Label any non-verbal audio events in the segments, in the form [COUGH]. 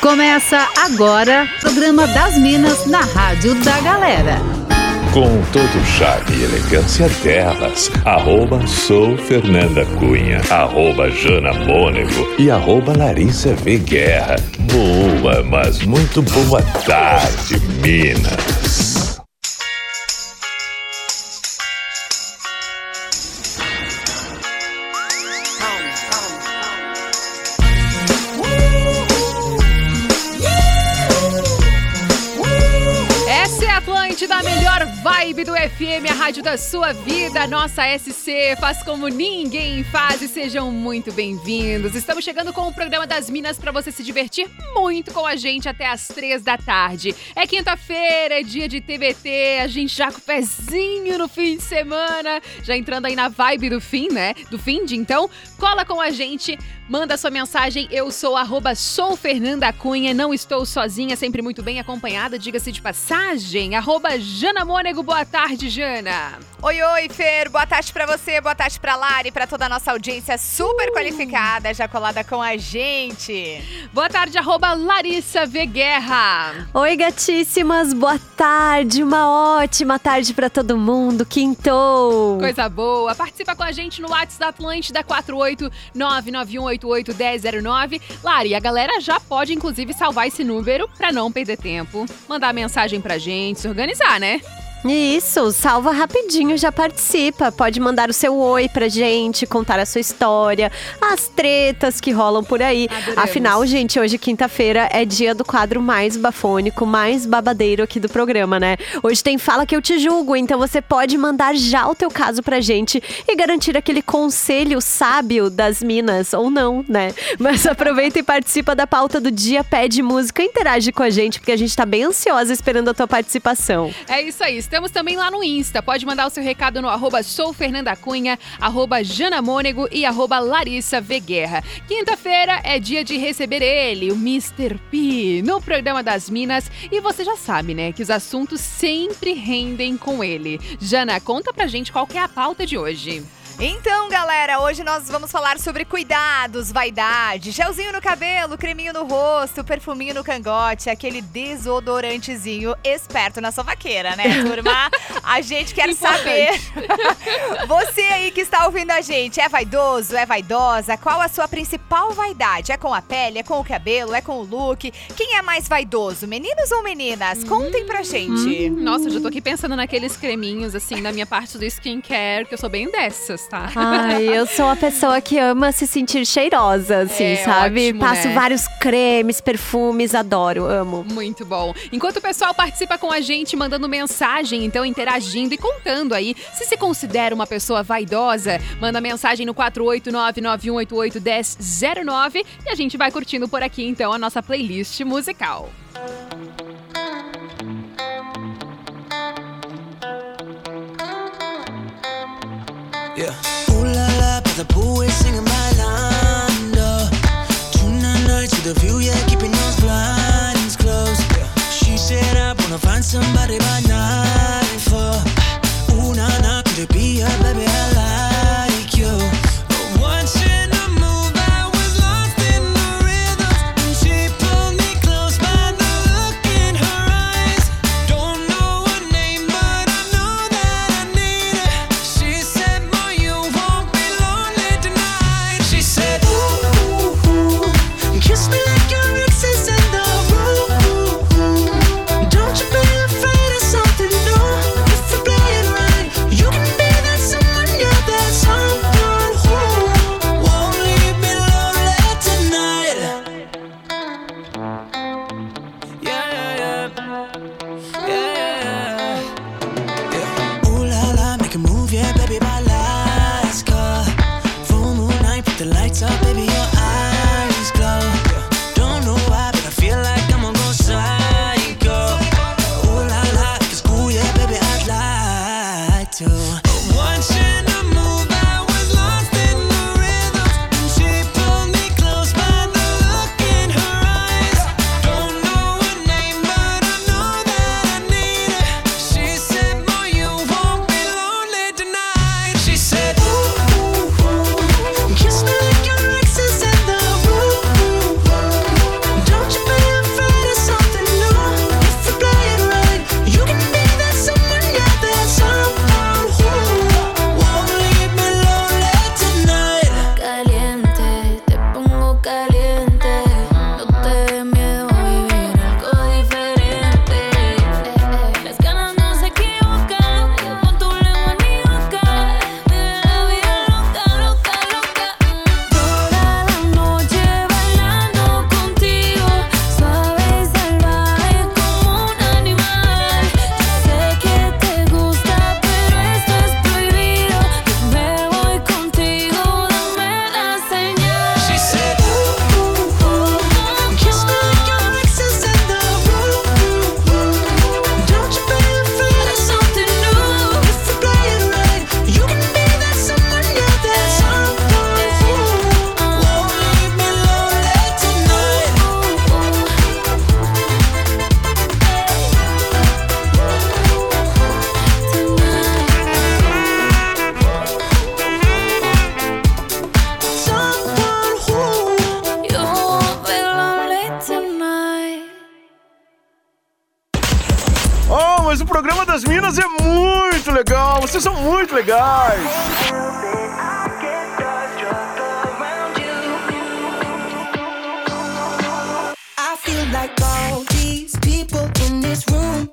Começa agora o programa das Minas na Rádio da Galera. Com todo o charme e elegância delas, arroba sou Fernanda Cunha, arroba Jana Mônego e arroba Larissa V. Guerra. Boa, mas muito boa tarde, Minas. Rádio da sua vida, nossa SC, faz como ninguém faz e sejam muito bem-vindos. Estamos chegando com o programa das Minas para você se divertir muito com a gente até as três da tarde. É quinta-feira, é dia de TBT, a gente já com o pezinho no fim de semana, já entrando aí na vibe do fim, né? Do fim de então, cola com a gente Manda sua mensagem, eu sou arroba sou Fernanda Cunha, não estou sozinha, sempre muito bem acompanhada, diga-se de passagem, arroba Jana Mônego, boa tarde, Jana. Oi, oi, Fer, boa tarde para você, boa tarde pra Lari, para toda a nossa audiência super uh. qualificada, já colada com a gente. Boa tarde, arroba Larissa V. Guerra. Oi, gatíssimas, boa tarde, uma ótima tarde para todo mundo, quintou. Coisa boa, participa com a gente no WhatsApp da Atlântida 48991 9881009. Lari, a galera já pode inclusive salvar esse número para não perder tempo, mandar mensagem pra gente, se organizar, né? Isso, salva rapidinho, já participa. Pode mandar o seu oi pra gente, contar a sua história, as tretas que rolam por aí. Adoramos. Afinal, gente, hoje, quinta-feira, é dia do quadro mais bafônico, mais babadeiro aqui do programa, né? Hoje tem Fala Que Eu Te Julgo, então você pode mandar já o teu caso pra gente e garantir aquele conselho sábio das minas, ou não, né? Mas [LAUGHS] aproveita e participa da pauta do dia, pede música, interage com a gente, porque a gente tá bem ansiosa esperando a tua participação. É isso aí, Estamos também lá no Insta. Pode mandar o seu recado no arroba soufernandacunha, arroba janamônego e arroba Larissa Veguerra. Quinta-feira é dia de receber ele, o Mr. P, no programa das Minas. E você já sabe, né, que os assuntos sempre rendem com ele. Jana, conta pra gente qual é a pauta de hoje. Então, galera, hoje nós vamos falar sobre cuidados, vaidade, gelzinho no cabelo, creminho no rosto, perfuminho no cangote, aquele desodorantezinho esperto na sua vaqueira, né, turma? A gente quer saber. [LAUGHS] Você aí que está ouvindo a gente, é vaidoso, é vaidosa? Qual a sua principal vaidade? É com a pele, é com o cabelo, é com o look? Quem é mais vaidoso, meninos ou meninas? Contem pra gente. Hum, nossa, eu já tô aqui pensando naqueles creminhos, assim, na minha parte do skincare, que eu sou bem dessas tá? Ai, eu sou a pessoa que ama se sentir cheirosa, assim, é, sabe? Ótimo, Passo né? vários cremes, perfumes, adoro, amo. Muito bom. Enquanto o pessoal participa com a gente, mandando mensagem, então interagindo e contando aí se se considera uma pessoa vaidosa, manda mensagem no 489-9188-1009 e a gente vai curtindo por aqui, então, a nossa playlist musical. The pool, we're singing bailando. Tonight night to the view, yeah, keeping those blinds closed. She said I wanna find somebody by nightfall. Ooh na na, could it be her, baby? I like you. the lights programa das Minas é muito legal. Vocês são muito legais. I feel like all these people in this room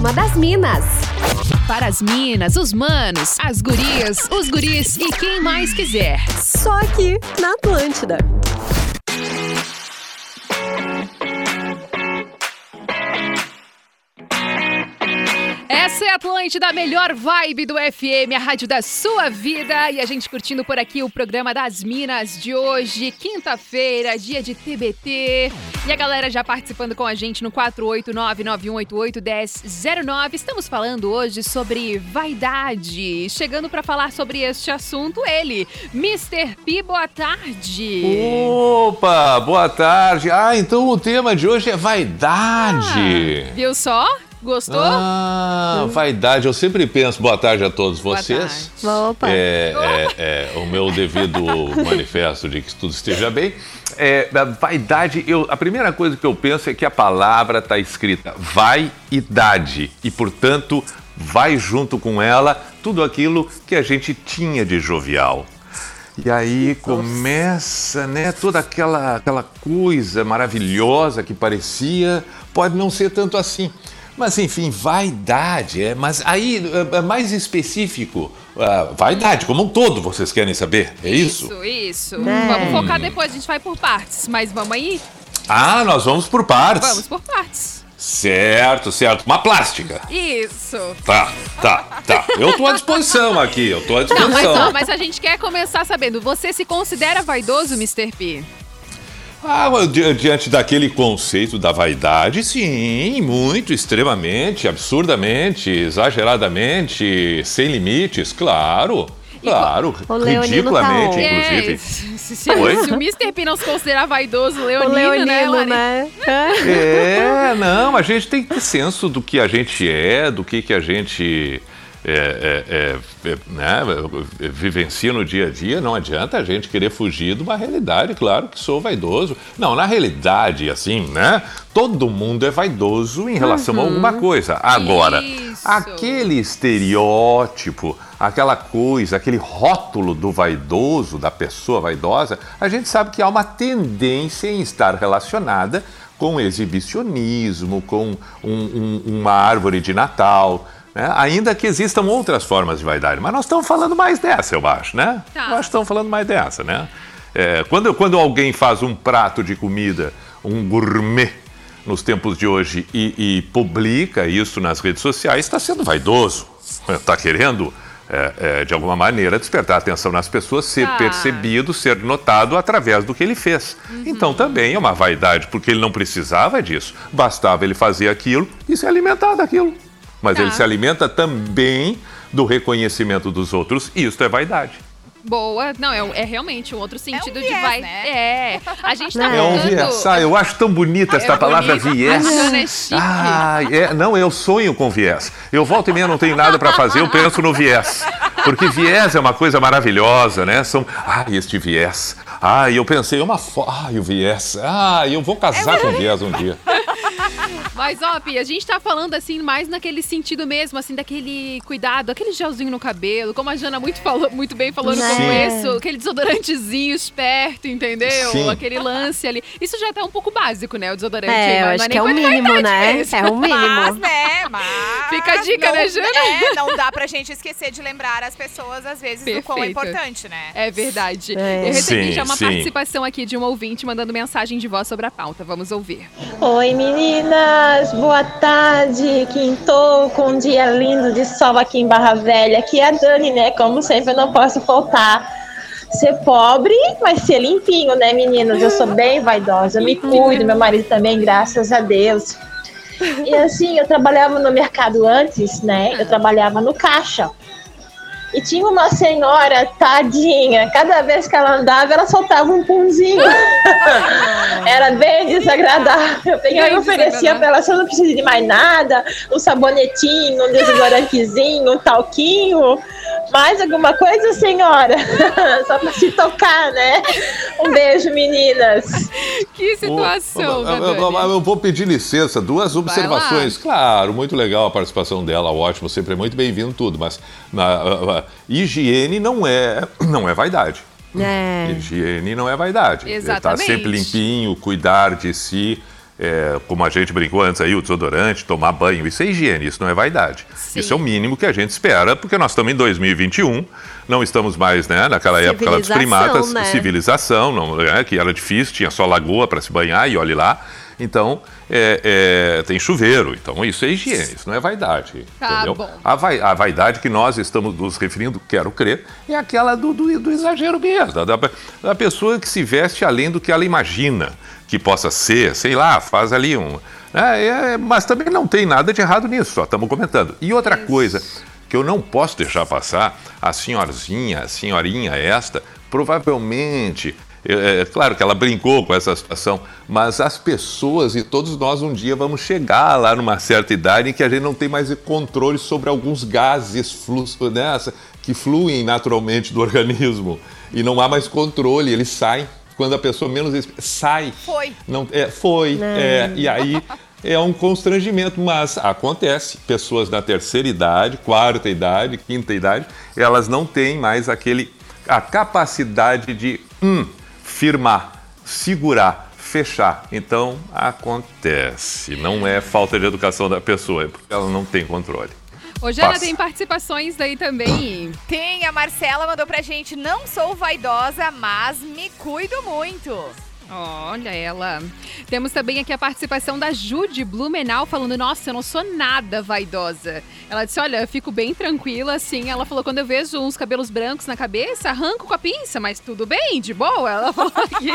Programa das Minas. Para as minas, os manos, as gurias, os guris e quem mais quiser. Só aqui na Atlântida. Atlântida, a melhor vibe do FM, a rádio da sua vida. E a gente curtindo por aqui o programa das Minas de hoje, quinta-feira, dia de TBT. E a galera já participando com a gente no 489-9188-1009. Estamos falando hoje sobre vaidade. Chegando para falar sobre este assunto, ele, Mr. P, boa tarde. Opa, boa tarde. Ah, então o tema de hoje é vaidade. Viu só? Gostou? Ah, vaidade. Eu sempre penso, boa tarde a todos Boa vocês. Opa. É, é, é, o meu devido [LAUGHS] manifesto de que tudo esteja bem. É, vaidade, eu, a primeira coisa que eu penso é que a palavra está escrita vai-idade e, portanto, vai junto com ela tudo aquilo que a gente tinha de jovial. E aí começa, né, toda aquela, aquela coisa maravilhosa que parecia, pode não ser tanto assim. Mas enfim, vaidade, é, mas aí é, é mais específico, ah, vaidade como um todo, vocês querem saber? É isso? Isso, isso. É. Vamos focar depois, a gente vai por partes. Mas vamos aí? Ah, nós vamos por partes. Vamos por partes. Certo, certo. Uma plástica. Isso. Tá, tá, tá. Eu tô à disposição aqui, eu tô à Não, mas, disposição. ó, mas a gente quer começar sabendo. Você se considera vaidoso, Mr. P? Ah, di- diante daquele conceito da vaidade, sim, muito, extremamente, absurdamente, exageradamente, sem limites, claro. Claro, O Leonino ridiculamente, tá inclusive. É, se, se- se o Mr. P não se considerar vaidoso, o O Leonino, Leonino, né, né? É, não, a gente tem que ter senso do que a gente é, do que, que a gente é, é, é, é, né, vivencia no dia a dia. Não adianta a gente querer fugir de uma realidade, claro que sou vaidoso. Não, na realidade, assim, né? Todo mundo é vaidoso em relação a alguma coisa. Agora, Isso. aquele estereótipo, aquela coisa, aquele rótulo do vaidoso, da pessoa vaidosa, a gente sabe que há uma tendência em estar relacionada com exibicionismo, com um- um- uma árvore de Natal. Né? Ainda que existam outras formas de vaidade, mas nós estamos falando mais dessa, eu acho, né? Tá. Nós estamos falando mais dessa, né? É, quando, quando alguém faz um prato de comida, um gourmet, nos tempos de hoje e, e publica isso nas redes sociais, está sendo vaidoso. Está querendo, é, é, de alguma maneira, despertar a atenção nas pessoas, ser Tá. percebido, ser notado através do que ele fez. Então também é uma vaidade, porque ele não precisava disso. Bastava ele fazer aquilo e se alimentar daquilo. Mas Tá. ele se alimenta também do reconhecimento dos outros, e isso é vaidade. Boa. Não, é, um- é realmente um outro sentido de viés, vai. né? É. A gente tá É É um viés. Ah, eu acho tão bonita esta É palavra bonito. viés. A Jana é. Ah, é, não, eu sonho com viés. Eu volto e meia não tenho nada para fazer, eu penso no viés. Porque viés é uma coisa maravilhosa, né? São, ah, este viés. Ah, eu pensei, uma foto. Ah, o viés. Ah, eu vou casar com viés um dia. Mas, ó, Pi, a gente tá falando assim, mais naquele sentido mesmo, assim, daquele cuidado, aquele gelzinho no cabelo, como a Jana muito, falou, muito bem falou no Sim. começo, aquele desodorantezinho esperto, entendeu? Sim. Aquele lance ali. Isso já tá um pouco básico, né? O desodorante. É, eu não acho que é o mínimo, né? mesmo. É o Mas, mínimo. né? Mas. Fica a dica, não- né, Jana? É, não dá pra gente esquecer de lembrar as pessoas, às vezes, do quão é Perfeito. importante, né? É verdade. É. Eu recebi Sim, já uma sim. participação aqui de um ouvinte mandando mensagem de voz sobre a pauta. Vamos ouvir. Oi boa tarde. Quintou com um dia lindo de sol aqui em Barra Velha. Aqui é a Dani, né? Como sempre, eu não posso faltar. Ser pobre, mas ser limpinho, né, meninas? Eu sou bem vaidosa, eu me cuido, meu marido também, graças a Deus. E assim, eu trabalhava no mercado antes, né? Eu trabalhava no caixa. E tinha uma senhora, tadinha, cada vez que ela andava, ela soltava um punzinho. [LAUGHS] Era bem desagradável. Eu peguei e oferecia pra ela, você não precisa de mais nada, um sabonetinho, um desodorantezinho, um talquinho. Mais alguma coisa, senhora? [LAUGHS] Só pra se tocar, né? Um beijo, meninas. Que situação, eu, eu- eu- vou pedir licença, duas observações. Claro, muito legal a participação dela, ótimo, sempre é muito bem-vindo tudo, mas na, a- a- higiene não é, [CLEARS THROAT] não é vaidade. É. Higiene não é vaidade. Exatamente. Estar sempre limpinho, cuidar de si, é, como a gente brincou antes aí, o desodorante, tomar banho, isso é higiene, isso não é vaidade. Sim. Isso é o mínimo que a gente espera, porque nós estamos em 2021, não estamos mais né, naquela época lá dos primatas, né? civilização, não, é, que era difícil, tinha só lagoa para se banhar e olhe lá. Então, é, é, tem chuveiro. Então, isso é higiene, isso não é vaidade. Tá entendeu? bom. A, vai- a vaidade que nós estamos nos referindo, quero crer, é aquela do, do- do exagero mesmo, da, da- da pessoa que se veste além do que ela imagina que possa ser, sei lá, faz ali um. é, é, mas também não tem nada de errado nisso, só estamos comentando. E outra coisa que eu não posso deixar passar, a senhorzinha, a senhorinha esta, provavelmente. É, é claro que ela brincou com essa situação, mas as pessoas e todos nós um dia vamos chegar lá numa certa idade em que a gente não tem mais controle sobre alguns gases flu, né, que fluem naturalmente do organismo e não há mais controle, eles saem quando a pessoa menos sai. Foi. Não, é, foi. é, e aí é um constrangimento, mas acontece. Pessoas na terceira idade, quarta idade, quinta idade, elas não têm mais aquele a capacidade de hum, firmar, segurar, fechar. Então acontece. Não é falta de educação da pessoa, é porque ela não tem controle. Ô, Jana, Passa. tem participações daí também. Tem, a Marcela mandou pra gente, não sou vaidosa, mas me cuido muito. Olha ela. Temos também aqui a participação da Jude Blumenau falando: Nossa, eu não sou nada vaidosa. Ela disse: Olha, eu fico bem tranquila assim. Ela falou: Quando eu vejo uns cabelos brancos na cabeça, arranco com a pinça, mas tudo bem, de boa. Ela [LAUGHS] falou aqui.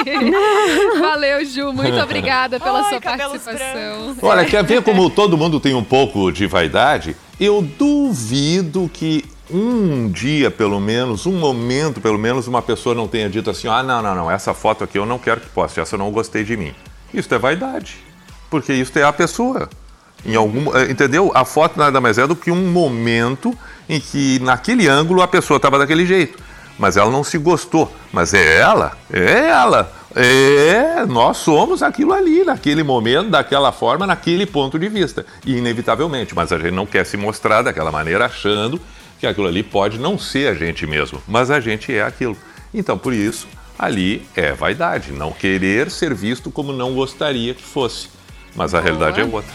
[LAUGHS] Valeu, Ju. Muito obrigada pela Ai, sua participação. Olha, quer ver como todo mundo tem um pouco de vaidade? Eu duvido que um dia, pelo menos, um momento, pelo menos, uma pessoa não tenha dito assim: ah, não, não, não, essa foto aqui eu não quero que poste, essa eu não gostei de mim. Isso é vaidade. Porque isso é a pessoa. Em algum, eh, entendeu? A foto nada mais é do que um momento em que, naquele ângulo, a pessoa estava daquele jeito. Mas ela não se gostou. Mas é ela, é ela. É, nós somos aquilo ali, naquele momento, daquela forma, naquele ponto de vista. E inevitavelmente, mas a gente não quer se mostrar daquela maneira achando que aquilo ali pode não ser a gente mesmo, mas a gente é aquilo. Então, por isso, ali é vaidade, não querer ser visto como não gostaria que fosse. Mas a realidade é outra.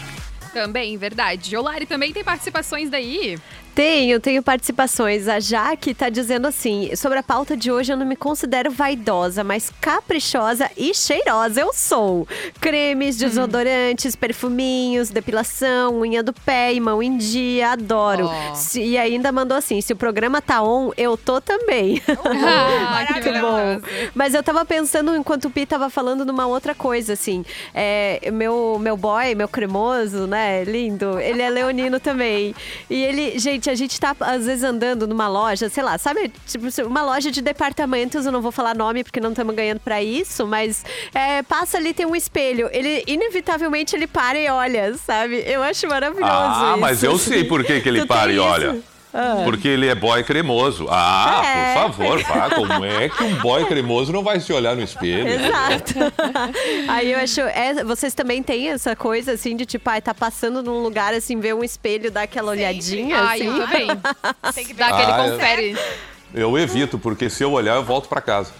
Também, verdade. Olari também tem participações daí. Tenho, tenho participações. A Jaque tá dizendo assim: sobre a pauta de hoje, eu não me considero vaidosa, mas caprichosa e cheirosa eu sou. Cremes, desodorantes, perfuminhos, depilação, unha do pé e mão em dia, adoro. Ó. Se- e ainda mandou assim: se o programa tá on, eu tô também. [LAUGHS] [LAUGHS] Que Muito bom. Mas eu tava pensando, enquanto o Pi tava falando, numa outra coisa, assim. É, meu, meu boy, meu cremoso, né? Lindo. Ele é leonino também. E ele, gente, a gente tá, às vezes, andando numa loja, sei lá, sabe? Tipo, uma loja de departamentos, eu não vou falar nome porque não estamos ganhando pra isso, mas é, passa ali, tem um espelho. Ele, inevitavelmente, ele para e olha, sabe? Eu acho maravilhoso Ah, mas isso, eu assim. sei por que, que ele [LAUGHS] Tu para e isso? Ah. Porque ele é boy cremoso. Ah, É. por favor, vá. Como é que um boy cremoso não vai se olhar no espelho? Exato. [LAUGHS] Aí eu acho. é, vocês também têm essa coisa assim de tipo, ai, tá passando num lugar assim, ver um espelho, dar aquela olhadinha. Ai, assim. eu também. [LAUGHS] Tem que ver. Dá aquele Ah, eu- confere. Eu evito, porque se eu olhar, eu volto pra casa.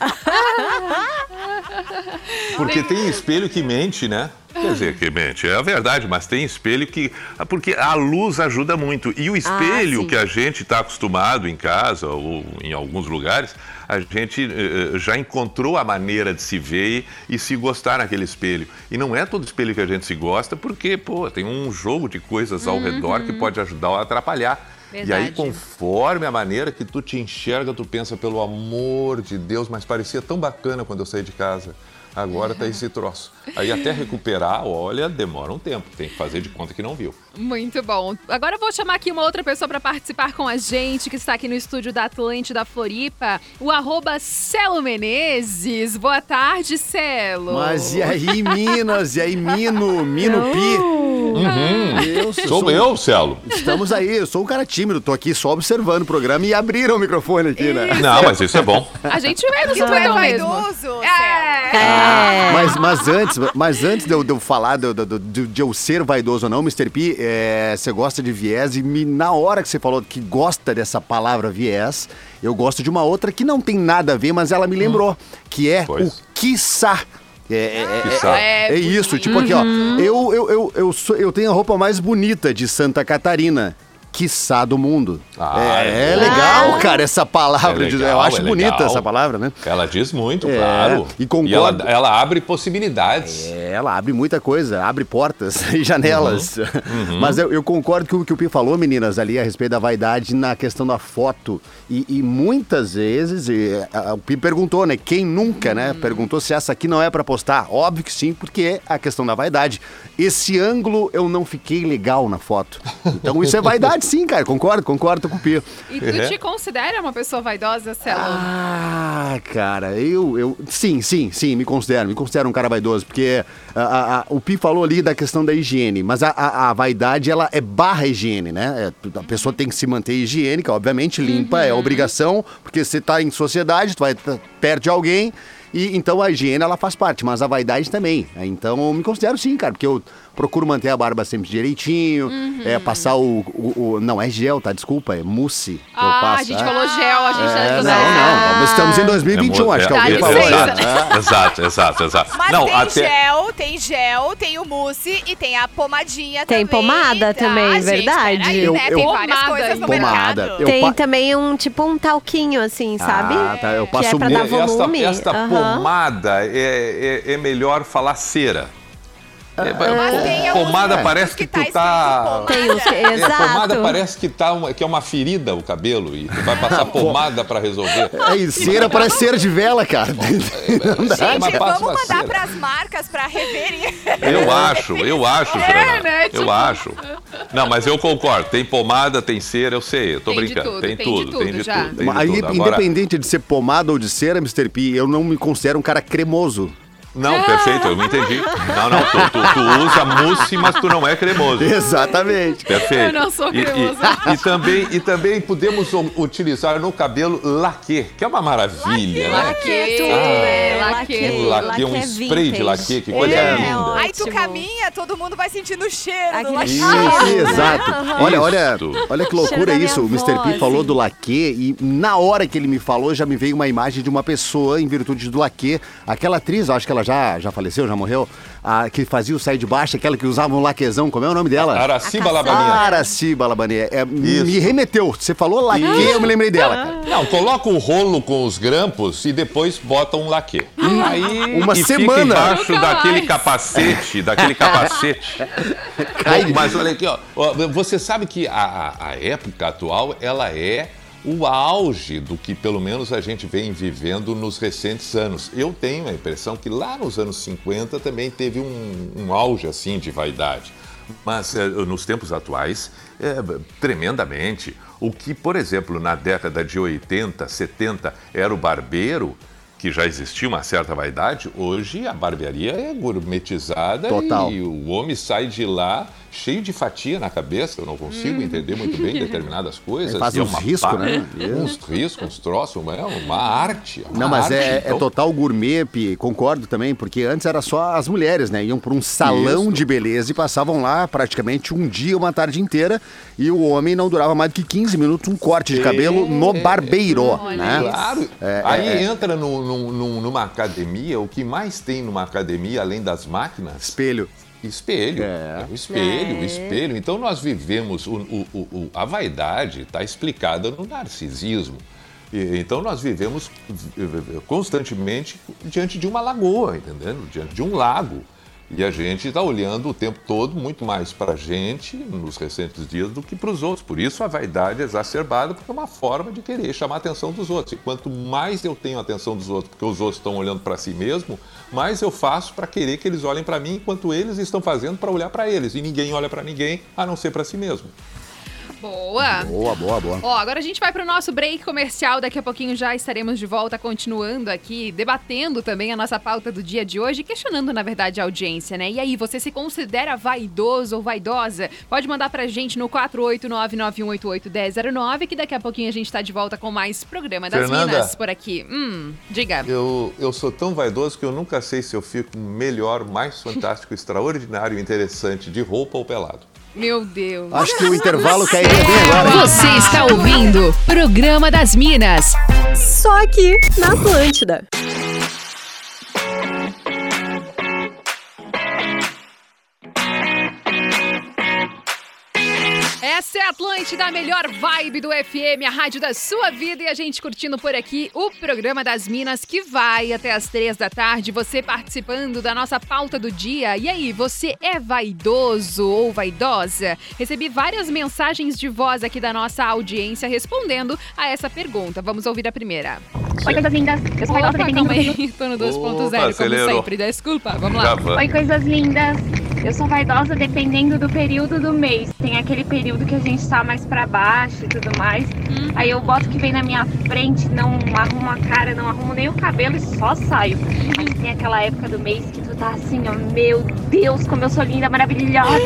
[LAUGHS] Porque tem espelho que mente, né? Quer dizer, que mente, é a verdade, mas tem espelho que. Porque a luz ajuda muito. E o espelho sim. que a gente está acostumado em casa ou em alguns lugares, a gente eh, eh, já encontrou a maneira de se ver e, e se gostar naquele espelho. E não é todo espelho que a gente se gosta, porque, pô, tem um jogo de coisas ao redor que pode ajudar ou atrapalhar. E aí, Verdade. conforme a maneira que tu te enxerga, tu pensa, pelo amor de Deus, mas parecia tão bacana quando eu saí de casa. Agora tá esse troço. Aí até recuperar, olha, demora um tempo. Tem que fazer de conta que não viu. Muito bom. Agora eu vou chamar aqui uma outra pessoa para participar com a gente, que está aqui no estúdio da Atlântida Floripa, o arroba Celo Menezes. Boa tarde, Celo. Mas e aí, Minas? E aí, Mino? Mino Pi? Eu sou, Sou eu, Celo. Estamos aí, eu sou um cara tímido, tô aqui só observando o programa e abriram o microfone aqui, né? Não, mas isso é bom. A gente vê no Que tu é Twitter mesmo. vaidoso, É. Celo. É. Mas, mas antes, mas antes de eu, de eu falar de, de- de- de eu ser vaidoso ou não, Mr. P, é, você gosta de viés e me- na hora que você falou que gosta dessa palavra viés, eu gosto de uma outra que não tem nada a ver, mas ela me lembrou, que é Pois. o quiçá. É, é- é- Quiçá. é isso, tipo aqui, ó. Eu, eu, eu, eu, sou- eu tenho a roupa mais bonita de Santa Catarina. Quiçá do mundo. Ah, é, é é legal, cara, essa palavra. É de- eu legal, acho é bonita legal. essa palavra, né? Ela diz muito, É, claro. e concordo. ela, ela abre possibilidades. É, ela abre muita coisa, abre portas [LAUGHS] e janelas. Uhum. Mas eu, eu concordo com o que o Pi falou, meninas, ali a respeito da vaidade na questão da foto. E, e muitas vezes, e, a- o Pi perguntou, né? Quem nunca, né? Uhum. Perguntou se essa aqui não é pra postar. Óbvio que sim, porque é a questão da vaidade. Esse ângulo eu não fiquei legal na foto. Então isso é vaidade, sim, cara. Concordo, concordo com o Pi. E tu É. te considera uma pessoa vaidosa, Celo? Ah, cara, eu, eu. Sim, sim, sim, me considero. Me considero um cara vaidoso, porque a- a- a- o Pi falou ali da questão da higiene, mas a, vaidade, ela é barra higiene, né? É, a pessoa tem que se manter higiênica, obviamente, limpa, é obrigação, porque você tá em sociedade, tu vai tá perto de alguém. E então a higiene ela faz parte, mas a vaidade também. É, Então eu me considero sim, cara, porque eu procuro manter a barba sempre direitinho, é passar o, o- o- não é gel, tá? Desculpa, é mousse que eu Ah, passo. a gente é. falou gel, a gente É, já não, não, mas estamos em 2021, acho que É, alguém é, falou. licença. né? Exato, exato, exato. Mas não, tem até. gel, tem gel, tem o mousse e tem a pomadinha Tem também. pomada também, gente, verdade. peraí, Eu- né? eu- Tem várias Pomada coisas no. Pomada. mercado. Eu Tem pa- também um tipo um talquinho, assim, sabe? Ah, tá, eu Que passo é pra dar esta, volume. esta Aham. pomada é, é, é melhor falar cera. É, tem alguns pomada parece que, que tá tu tá. pomada. Tem os que, É, exato. pomada parece que, tá uma, que é uma ferida o cabelo e tu vai passar [LAUGHS] pomada pra resolver. É isso, cera parece cera de vela, cara. [LAUGHS] Não dá. Gente, Mas vamos mandar cera. pras marcas pra reverem. Eu acho, eu acho, É, né? Eu Tipo- acho. Não, mas eu concordo. Tem pomada, tem cera, eu sei. Eu tô Tem de brincando. tudo, tem, tudo, tem tudo de tudo. Tem de Aí, tudo. Agora, independente de ser pomada ou de cera, Mr. P, eu não me considero um cara cremoso. Não, perfeito, eu não entendi. Não, não, tu, tu, tu usa mousse, mas tu não é cremoso. Exatamente. Perfeito. Eu não sou E- e- cremoso. E, também, e também podemos utilizar no cabelo laque, que é uma maravilha, né? Laque, é tudo, Ah, né? laque. Um laque, um é spray de laque, que coisa É, linda. Aí tu caminha, todo mundo vai sentindo o cheiro do Aquele laque. Isso, exato. Olha, olha, olha que loucura isso. O Mr. P falou do laque e na hora que ele me falou já me veio uma imagem de uma pessoa em virtude do laque. Aquela atriz, acho que ela já, já faleceu, já morreu, a, que fazia o sair de baixo, aquela que usava um laquezão. Como é o nome dela? Araciba A Labaninha. Araci Balabanier. É, me remeteu. Você falou laque, eu me lembrei dela, cara. Não, coloca o rolo com os grampos e depois bota um laque. Aí Uma e semana. fica embaixo Nunca daquele mais. capacete, daquele capacete. Cai. Mas olha aqui, ó, você sabe que a- a época atual ela é o auge do que pelo menos a gente vem vivendo nos recentes anos. Eu tenho a impressão que lá nos anos 50 também teve um, um auge assim de vaidade. Mas eh, nos tempos atuais, é, tremendamente. O que, por exemplo, na década de 80, 70 era o barbeiro, que já existia uma certa vaidade, hoje a barbearia é gourmetizada Total. e o homem sai de lá cheio de fatia na cabeça. Eu não consigo entender muito bem determinadas [LAUGHS] coisas. Faz é uns uma riscos, né? [LAUGHS] Uns riscos, uns troços, é uma arte. uma Não, mas arte. é, é Então, total gourmet, concordo também, porque antes era só as mulheres, né? Iam para um salão Isso. de beleza e passavam lá praticamente um dia, uma tarde inteira, e o homem não durava mais do que 15 minutos, um corte de cabelo no barbeiro, né? Claro. É, Aí é, é. entra no- no- no- numa academia, o que mais tem numa academia, além das máquinas, Espelho. Espelho. É. O espelho, É. o espelho. Então nós vivemos. O, o- o- a vaidade está explicada no narcisismo. E- então nós vivemos constantemente diante de uma lagoa, entendendo? Diante de um lago. E a gente está olhando o tempo todo muito mais para a gente nos recentes dias do que para os outros. Por isso a vaidade é exacerbada, porque é uma forma de querer chamar a atenção dos outros. E quanto mais eu tenho a atenção dos outros, porque os outros estão olhando para si mesmo, mais eu faço para querer que eles olhem para mim, enquanto eles estão fazendo para olhar para eles. E ninguém olha para ninguém a não ser para si mesmo. Boa. Boa, boa, boa. Ó, agora a gente vai pro nosso break comercial. Daqui a pouquinho já estaremos de volta, continuando aqui, debatendo também a nossa pauta do dia de hoje, questionando, na verdade, a audiência, né? E aí, você se considera vaidoso ou vaidosa? Pode mandar pra gente no 48991881009, que daqui a pouquinho a gente tá de volta com mais programa das Fernanda. Minas por aqui. Hum, diga. Eu, eu sou tão vaidoso que eu nunca sei se eu fico melhor, mais fantástico, [LAUGHS] extraordinário, interessante de roupa ou pelado. Meu Deus. Acho que o intervalo cairia [LAUGHS] bem agora. hein? Você está ouvindo Programa das Minas. Só aqui na Atlântida. Essa é a Atlântida, a melhor vibe do FM, a rádio da sua vida. E a gente curtindo por aqui o programa das Minas que vai até as três da tarde. Você participando da nossa pauta do dia. E aí, você é vaidoso ou vaidosa? Recebi várias mensagens de voz aqui da nossa audiência respondendo a essa pergunta. Vamos ouvir a primeira. Oi, coisas lindas. Eu sou Opa, calma aí, tô no Opa, 2.0, como acelerou. sempre. Desculpa, vamos lá. Oi, coisas lindas. Eu sou vaidosa dependendo do período do mês. Tem aquele período que a gente tá mais pra baixo e tudo mais. Aí eu boto que vem na minha frente, não arrumo a cara, não arrumo nem o cabelo e só saio. Aí tem aquela época do mês que tu tá assim, ó, meu Deus, como eu sou linda, maravilhosa.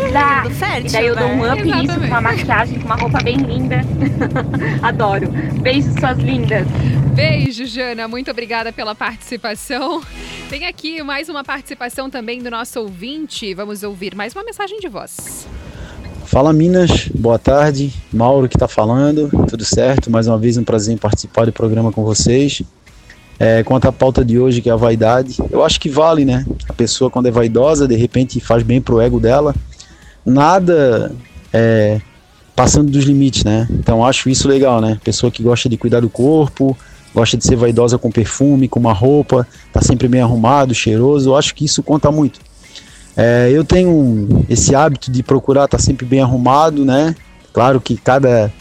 Do fértil, E daí eu dou um né? up nisso Exatamente. com uma maquiagem, com uma roupa bem linda. [LAUGHS] Adoro. Beijos, suas lindas. Beijo, Jana. Muito obrigada pela participação. Tem aqui mais uma participação também do nosso ouvinte. Vamos ouvir mais uma mensagem de voz. Fala Minas, boa tarde. Mauro que tá falando, tudo certo? Mais uma vez um prazer em participar do programa com vocês. É, quanto à pauta de hoje, que é a vaidade, eu acho que vale, né? A pessoa quando é vaidosa, de repente faz bem pro ego dela. Nada é, passando dos limites, né? Então acho isso legal, né? Pessoa que gosta de cuidar do corpo, gosta de ser vaidosa com perfume, com uma roupa, tá sempre bem arrumado, cheiroso. Eu acho que isso conta muito. É, eu tenho esse hábito de procurar estar tá sempre bem arrumado, né? Claro que cada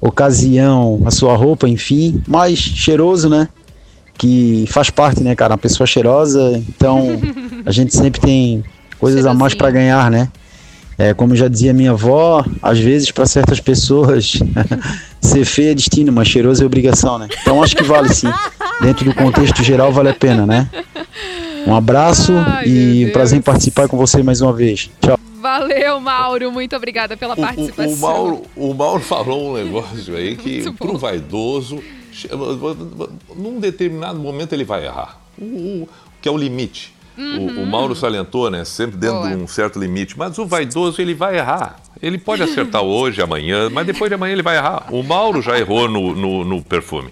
ocasião, a sua roupa, enfim, mas cheiroso, né? Que faz parte, né, cara? Uma pessoa cheirosa, então [LAUGHS] a gente sempre tem coisas a mais para ganhar, né? É, como já dizia minha avó, às vezes para certas pessoas [LAUGHS] ser feio é destino, mas cheiroso é obrigação, né? Então acho que vale sim. Dentro do contexto geral vale a pena, né? Um abraço Ai, e um prazer em participar com você mais uma vez. Tchau. Valeu, Mauro. Muito obrigada pela O, participação. o, o Mauro, o Mauro falou um negócio aí que, [LAUGHS] pro vaidoso, num determinado momento ele vai errar. O, que é o limite. O, o Mauro salientou, né? Sempre dentro Boa. de um certo limite. Mas o vaidoso, ele vai errar. Ele pode acertar hoje, amanhã, mas depois de amanhã ele vai errar. O Mauro já errou no, no, no perfume.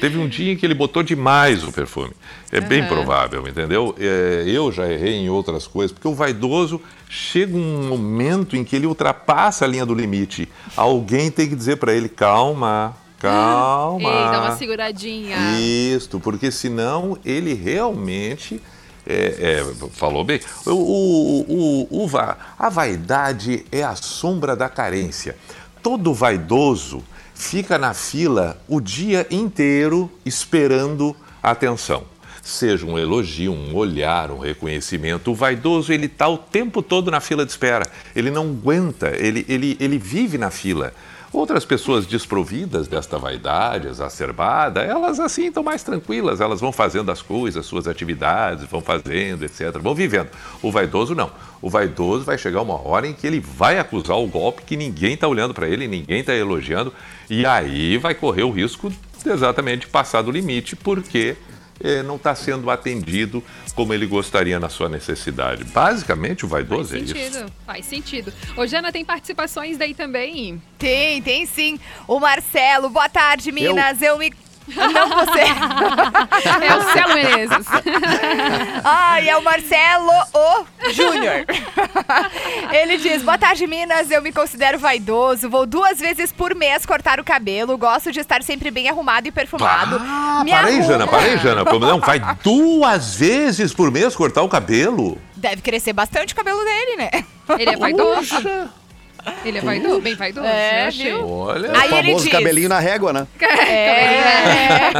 Teve um dia em que ele botou demais o perfume. É bem Aham. provável, entendeu? É, eu já errei em outras coisas, porque o vaidoso chega um momento em que ele ultrapassa a linha do limite. Alguém tem que dizer para ele: calma, calma. Ei, dá uma seguradinha. Isto, porque senão ele realmente. é, é, falou bem. O, o, o- o a vaidade é a sombra da carência. Todo vaidoso fica na fila o dia inteiro esperando atenção. Seja um elogio, um olhar, um reconhecimento. O vaidoso, ele está o tempo todo na fila de espera. Ele não aguenta, ele, ele, ele vive na fila. Outras pessoas desprovidas desta vaidade exacerbada, elas assim estão mais tranquilas, elas vão fazendo as coisas, suas atividades, vão fazendo, etc. Vão vivendo. O vaidoso não. O vaidoso vai chegar uma hora em que ele vai acusar o golpe que ninguém está olhando para ele, ninguém está elogiando, e aí vai correr o risco de exatamente passar do limite, porque eh, não está sendo atendido como ele gostaria na sua necessidade. Basicamente, o vaidoso é Faz isso. sentido, faz sentido. Ô, Jana, tem participações daí também? Tem, tem sim. O Marcelo, boa tarde, Minas. Eu, me. Não você. [LAUGHS] É o Celo Menezes. Ai, é o Marcelo O Júnior. [LAUGHS] Ele diz: Boa tarde, Minas. Eu me considero vaidoso. Vou duas vezes por mês cortar o cabelo. Gosto de estar sempre bem arrumado e perfumado. Ah, Me parei, arrumo- Jana, parei, [LAUGHS] Jana. Não, vai duas vezes por mês cortar o cabelo? Deve crescer bastante o cabelo dele, né? Ele é vaidoso? Ele é vaidoso? Bem vaidoso? É, eu achei. viu? Olha, Aí o ele famoso diz- cabelinho na régua, né? [LAUGHS] É.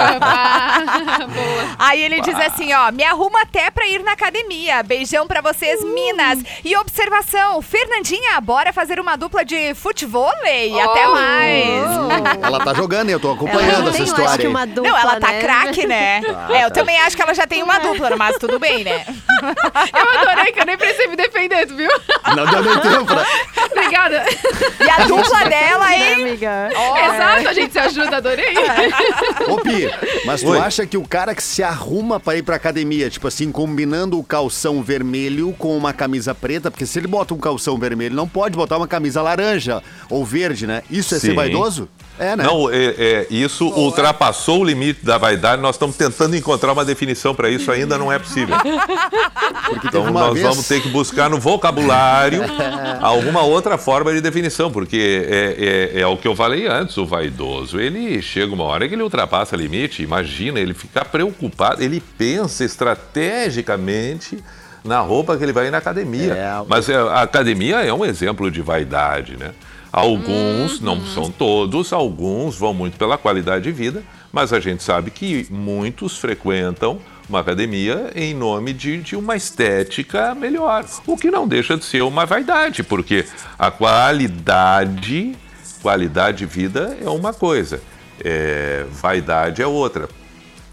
Boa. Aí ele diz assim, ó, me arruma até pra ir na academia. Beijão pra vocês, Minas. E observação, Fernandinha, bora fazer uma dupla de futevôlei. Até Oh. mais. [LAUGHS] Ela tá jogando, eu tô acompanhando essa tem, eu acho história. que aí. uma dupla, Não, ela tá né? craque, né? é, eu também acho que ela já tem uma dupla, mas tudo bem, né? [LAUGHS] Eu adorei que eu nem precisei me defender, viu? Não deu nem tempo, né? Obrigada. E a dupla dela, Né, hein? amiga? Exato, a gente se ajuda, adorei. Ô, Pi, mas tu Oi. acha que o cara que se arruma pra ir pra academia, tipo assim, combinando o calção vermelho com uma camisa preta, porque se ele bota um calção vermelho, não pode botar uma camisa laranja ou verde, né? Isso é ser Sim. vaidoso? É, né? Não, é, é, isso ultrapassou o limite da vaidade. Nós estamos tentando encontrar uma definição para isso, ainda não é possível. porque Então nós vez... vamos ter que buscar no vocabulário [LAUGHS] alguma outra forma de definição, porque é, é, é o que eu falei antes, o vaidoso, ele chega uma hora que ele ultrapassa limite, imagina, ele fica preocupado, ele pensa estrategicamente na roupa que ele vai ir na academia. É. Mas é, a academia é um exemplo de vaidade, né? Alguns, não são todos, alguns vão muito pela qualidade de vida, mas a gente sabe que muitos frequentam uma academia em nome de, de uma estética melhor, o que não deixa de ser uma vaidade, porque a qualidade, qualidade de vida é uma coisa, é, vaidade é outra.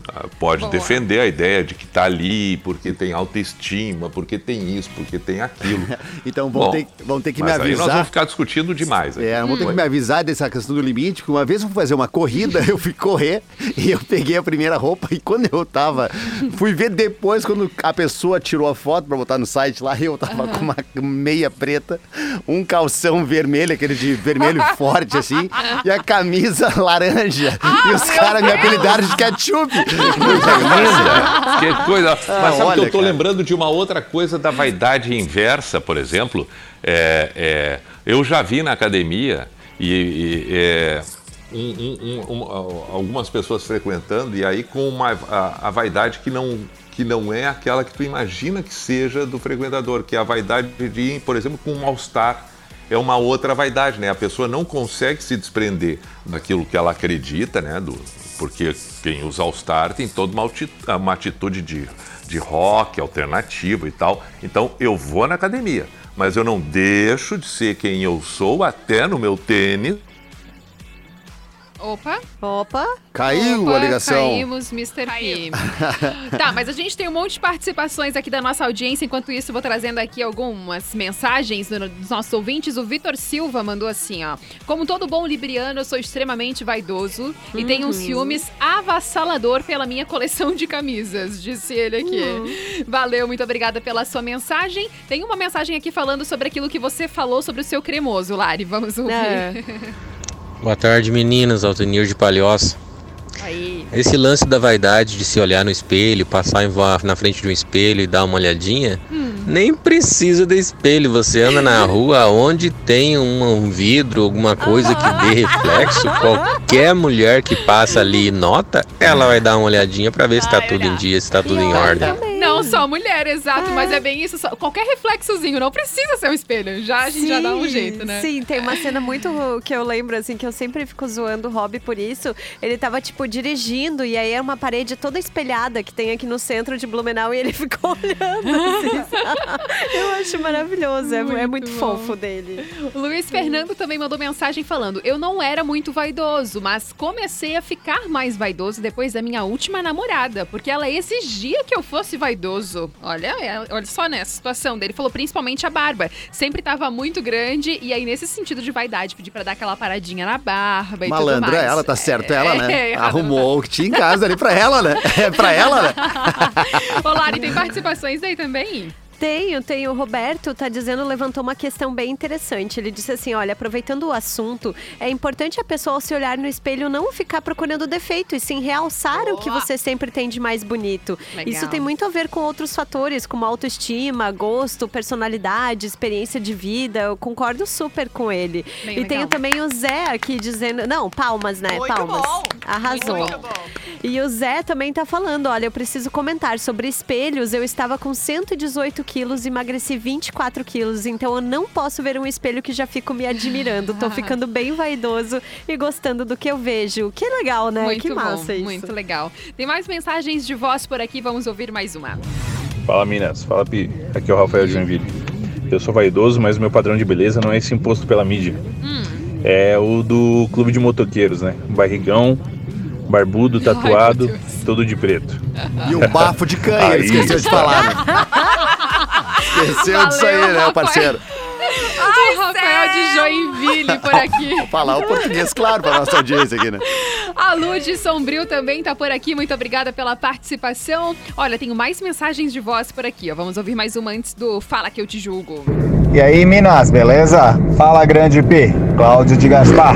Ah, Pode Boa. defender a ideia de que está ali porque tem autoestima, porque tem isso, porque tem aquilo. [LAUGHS] Então vão, Bom, ter, vão ter que me aí nós avisar. vamos ficar discutindo demais. aqui. É, vão ter que me avisar dessa questão do limite, porque uma vez eu fui fazer uma corrida, [LAUGHS] eu fui correr e eu peguei a primeira roupa e quando eu tava, fui ver depois quando a pessoa tirou a foto pra botar no site lá, eu tava com uma meia preta, um calção vermelho, aquele de vermelho [LAUGHS] forte assim, e a camisa laranja. e os caras me apelidaram de ketchup. Linda! Que coisa. Mas sabe que Ah, olha, eu tô cara. lembrando de uma outra coisa da vaidade inversa, por exemplo. É, é, eu já vi na academia e, e, é, um, um, um, algumas pessoas frequentando e aí com uma, a, a, vaidade que não, que não é aquela que tu imagina que seja do frequentador, que é a vaidade de por exemplo, com um mal-estar. É uma outra vaidade, né? A pessoa não consegue se desprender daquilo que ela acredita, né? Do, porque quem usa All-Star tem toda uma, uma atitude de, de rock alternativo e tal. Então eu vou na academia, mas eu não deixo de ser quem eu sou até no meu tênis Opa. Opa. Caiu Opa, a ligação. Caímos, Mr. P. [LAUGHS] [LAUGHS] tá, mas a gente tem um monte de participações aqui da nossa audiência. Enquanto isso, vou trazendo aqui algumas mensagens dos nossos ouvintes. O Vitor Silva mandou assim, ó. Como todo bom libriano, eu sou extremamente vaidoso e tenho um uhum. ciúmes avassalador pela minha coleção de camisas, disse ele aqui. Uhum. Valeu, muito obrigada pela sua mensagem. Tem uma mensagem aqui falando sobre aquilo que você falou sobre o seu cremoso, Lari. Vamos ouvir. É. [LAUGHS] Boa tarde, meninas. Altonir de Palhoça. Aí. Esse lance da vaidade de se olhar no espelho, passar na frente de um espelho e dar uma olhadinha, hum. nem precisa de espelho. Você anda na rua onde tem um, vidro, alguma coisa que dê reflexo. [LAUGHS] Qualquer mulher que passa ali e nota, ela vai dar uma olhadinha para ver se tá tudo em dia, se tá tudo em ordem. Não só mulher, exato, é. mas é bem isso. Só, qualquer reflexozinho, não precisa ser um espelho. Já a gente sim, já dá um jeito, né? Sim, tem uma cena muito que eu lembro, assim, que eu sempre fico zoando o Rob por isso. Ele tava, tipo, dirigindo e aí é uma parede toda espelhada que tem aqui no centro de Blumenau e ele [LAUGHS] ficou olhando, assim, Eu acho maravilhoso, é muito, é muito fofo dele. O Luiz Fernando também mandou mensagem falando: Eu não era muito vaidoso, mas comecei a ficar mais vaidoso depois da minha última namorada, porque ela exigia que eu fosse vaidoso vaidoso. Olha, é, olha só nessa situação dele. Falou principalmente a barba. Sempre tava muito grande e aí, nesse sentido de vaidade, pedi pra dar aquela paradinha na barba e Malandro, tudo mais. ela, tá certo, ela, né? [LAUGHS] É, Arrumou o que tinha em casa ali pra ela, né? [LAUGHS] É pra ela, né? Ô, Lari, tem participações aí também? Tenho, tenho. O Roberto tá dizendo, levantou uma questão bem interessante. Ele disse assim: olha, aproveitando o assunto, é importante a pessoa ao se olhar no espelho não ficar procurando defeito e sim realçar Boa. o que você sempre tem de mais bonito. Legal. Isso tem muito a ver com outros fatores, como autoestima, gosto, personalidade, experiência de vida. Eu concordo super com ele. Bem e legal. tenho também o Zé aqui dizendo. Não, palmas, né? Muito palmas. Bom. Arrasou. Muito bom. E o Zé também tá falando: olha, eu preciso comentar sobre espelhos. Eu estava com 118 quilos e emagreci 24 quilos. Então eu não posso ver um espelho que já fico me admirando. Tô [LAUGHS] ficando bem vaidoso e gostando do que eu vejo. Que legal, né? Muito que massa bom, isso. Muito legal. Tem mais mensagens de voz por aqui, vamos ouvir mais uma. Fala, Minas. Fala, Pi. Aqui é o Rafael Joinville. Eu sou vaidoso, mas o meu padrão de beleza não é esse imposto pela mídia. Hum. É o do clube de motoqueiros, né? Barrigão, barbudo, [LAUGHS] tatuado, Ai, todo de preto. E um bafo de canha, ele esqueceu de falar, né? [LAUGHS] esqueceu Valeu, disso aí, né, parceiro? Ai, o Rafael de Joinville por aqui. Vou falar o português, claro, para nossa audiência aqui, né? A Lud Sombrio também tá por aqui. Muito obrigada pela participação. Olha, tenho mais mensagens de voz por aqui, ó. Vamos ouvir mais uma antes do Fala que eu te julgo. E aí, Minas, beleza? Fala, grande P. Cláudio de Gaspar.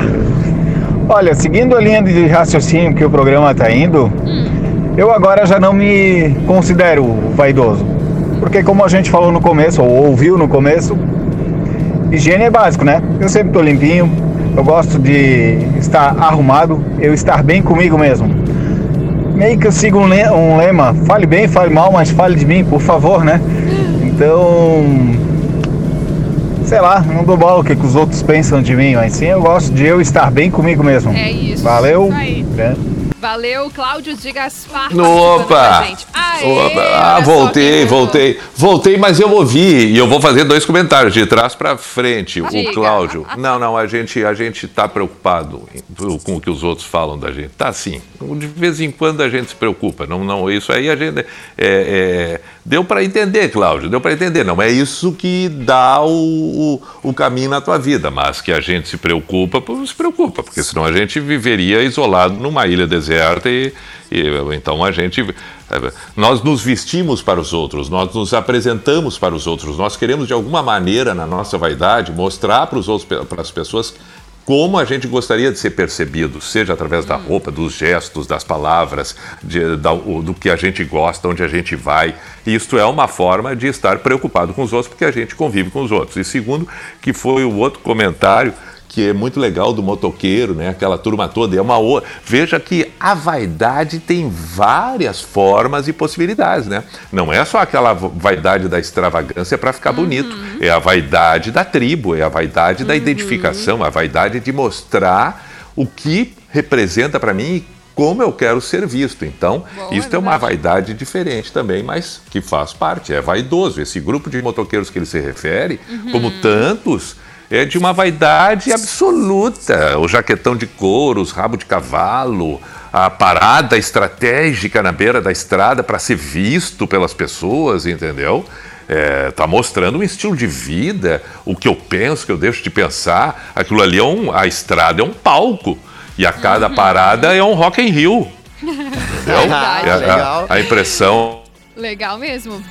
Olha, seguindo a linha de raciocínio que o programa está indo, hum. eu agora já não me considero vaidoso. Porque como a gente falou no começo, ou ouviu no começo, higiene é básico, né? Eu sempre estou limpinho, eu gosto de estar arrumado, eu estar bem comigo mesmo. Meio que eu sigo um, lema, fale bem, fale mal, mas fale de mim, por favor, né? Então, sei lá, não dou bola o que, que os outros pensam de mim, mas sim eu gosto de eu estar bem comigo mesmo. É isso. Valeu. Aí. É. Valeu, Cláudio de Gaspar. Opa! Aê, Opa! Ah, voltei, voltei. Voltei, mas eu ouvi e eu vou fazer dois comentários de trás para frente. Diga. O Cláudio. Não, não, a gente a gente tá preocupado com o que os outros falam da gente. Tá sim. De vez em quando a gente se preocupa. Não, não, isso aí a gente é, é, deu para entender, Cláudio. Deu para entender. Não é isso que dá o, o, o, caminho na tua vida, mas que a gente se preocupa, se preocupa, porque senão a gente viveria isolado numa ilha deserta deserta e, e então a gente nós nos vestimos para os outros, nós nos apresentamos para os outros, nós queremos de alguma maneira na nossa vaidade mostrar para os outros para as pessoas como a gente gostaria de ser percebido, seja através da roupa, dos gestos, das palavras, de, da, do que a gente gosta, onde a gente vai. Isto é uma forma de estar preocupado com os outros, porque a gente convive com os outros. E segundo, que foi o outro comentário que é muito legal do motoqueiro, né? Aquela turma toda. É uma o... Veja que a vaidade tem várias formas e possibilidades, né? Não é só aquela vaidade da extravagância para ficar bonito. É a vaidade da tribo, é a vaidade da identificação, a vaidade de mostrar o que representa para mim e como eu quero ser visto. Então, Bom, isso é é, uma vaidade diferente também, mas que faz parte, é vaidoso. Esse grupo de motoqueiros que ele se refere, como tantos, é de uma vaidade absoluta. O jaquetão de couro, os rabo de cavalo, a parada estratégica na beira da estrada para ser visto pelas pessoas, entendeu? É, tá mostrando um estilo de vida, o que eu penso, o que eu deixo de pensar. Aquilo ali é um, a estrada é um palco e a cada parada é um Rock in Rio. [LAUGHS] Entendeu? Verdade. É a- a impressão Legal mesmo.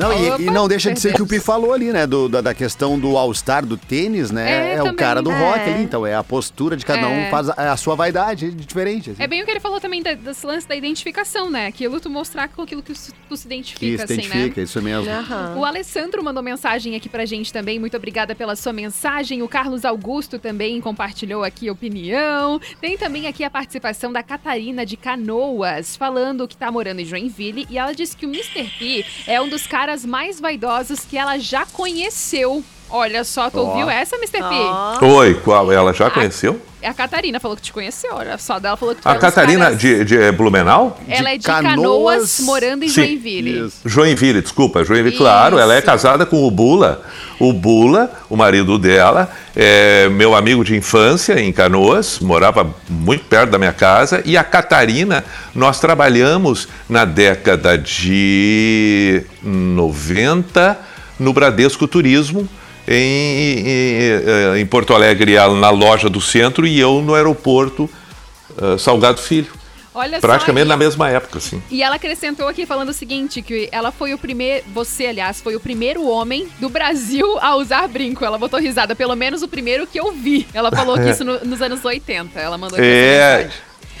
Não, e- e, não deixa de ser que o. Pi falou ali, né? do- da, da questão do All-Star do tênis, né? É, É, o cara do É. rock ali, então é a postura de cada É. um, faz a, a sua vaidade é diferente. assim. É bem o que ele falou também da- desse lance da identificação, né? Aquilo tu mostrar com aquilo que tu, se que identifica, se assim, né? identifica, isso mesmo. Aham. O Alessandro mandou mensagem aqui pra gente também. Muito obrigada pela sua mensagem. O Carlos Augusto também compartilhou aqui a opinião. Tem também aqui a participação da Catarina de Canoas, falando que tá morando em Joinville. E ela disse que o Mr. P é um dos caras mais vaidosos que ela já conheceu. Olha só, tu ouviu essa, Mr. P? Ó. Oi, qual? Ela já conheceu? A Catarina falou que te conheceu, olha só. Dela falou que tu A é Catarina caras- de, de Blumenau? Ela é de Canoas- Canoas, morando em Sim. Joinville. Isso. Joinville, desculpa, Joinville, claro, ela é Isso. casada com o Bula. O Bula, o marido dela, é meu amigo de infância em Canoas, morava muito perto da minha casa. E a Catarina, nós trabalhamos na década de 90 no Bradesco Turismo. Em, em- em Porto Alegre, na loja do centro e eu no aeroporto eh, Salgado Filho. Olha Praticamente na mesma época, assim. E ela acrescentou aqui falando o seguinte, que ela foi o primeiro, você, aliás, foi o primeiro homem do Brasil [LAUGHS] a usar brinco. Ela botou risada, pelo menos o primeiro que eu vi. Ela falou que isso no- nos anos 80. Ela mandou É.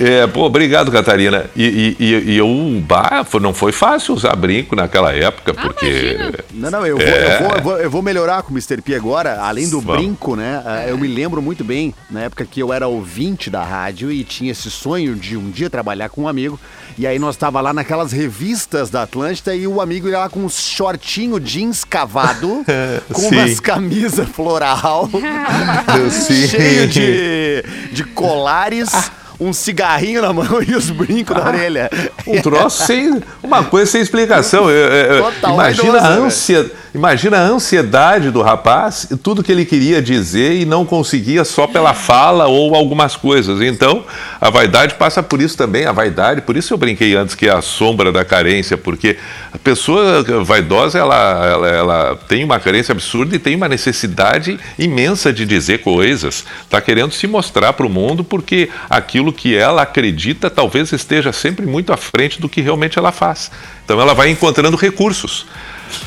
é, pô, obrigado, Catarina. E, e, e- e eu, bah, foi- não foi fácil usar brinco naquela época, Ah, porque. imagina. Não, não, eu vou, É. eu, vou, eu, vou, eu vou melhorar com o Mr. P agora, além do Vamos. brinco, né? ah, Eu me lembro muito bem, na época que eu era ouvinte da rádio e tinha esse sonho de um dia trabalhar com um amigo. E aí nós tava lá naquelas revistas da Atlântida e o amigo ia lá com um shortinho jeans cavado, [LAUGHS] com Sim. umas camisas floral, [LAUGHS] Sim. cheio de, de colares. Um cigarrinho na mão [LAUGHS] e os brincos na orelha. Um troço sem. Uma coisa sem explicação. Eu- eu- Total imagina, vaidoso, a velho. Imagina a ansiedade do rapaz, tudo que ele queria dizer e não conseguia só pela fala ou algumas coisas. Então, a vaidade passa por isso também. A vaidade, por isso eu brinquei antes que é a sombra da carência, porque a pessoa vaidosa ela, ela, ela tem uma carência absurda e tem uma necessidade imensa de dizer coisas. Está querendo se mostrar para o mundo porque aquilo que ela acredita talvez esteja sempre muito à frente do que realmente ela faz. Então ela vai encontrando recursos.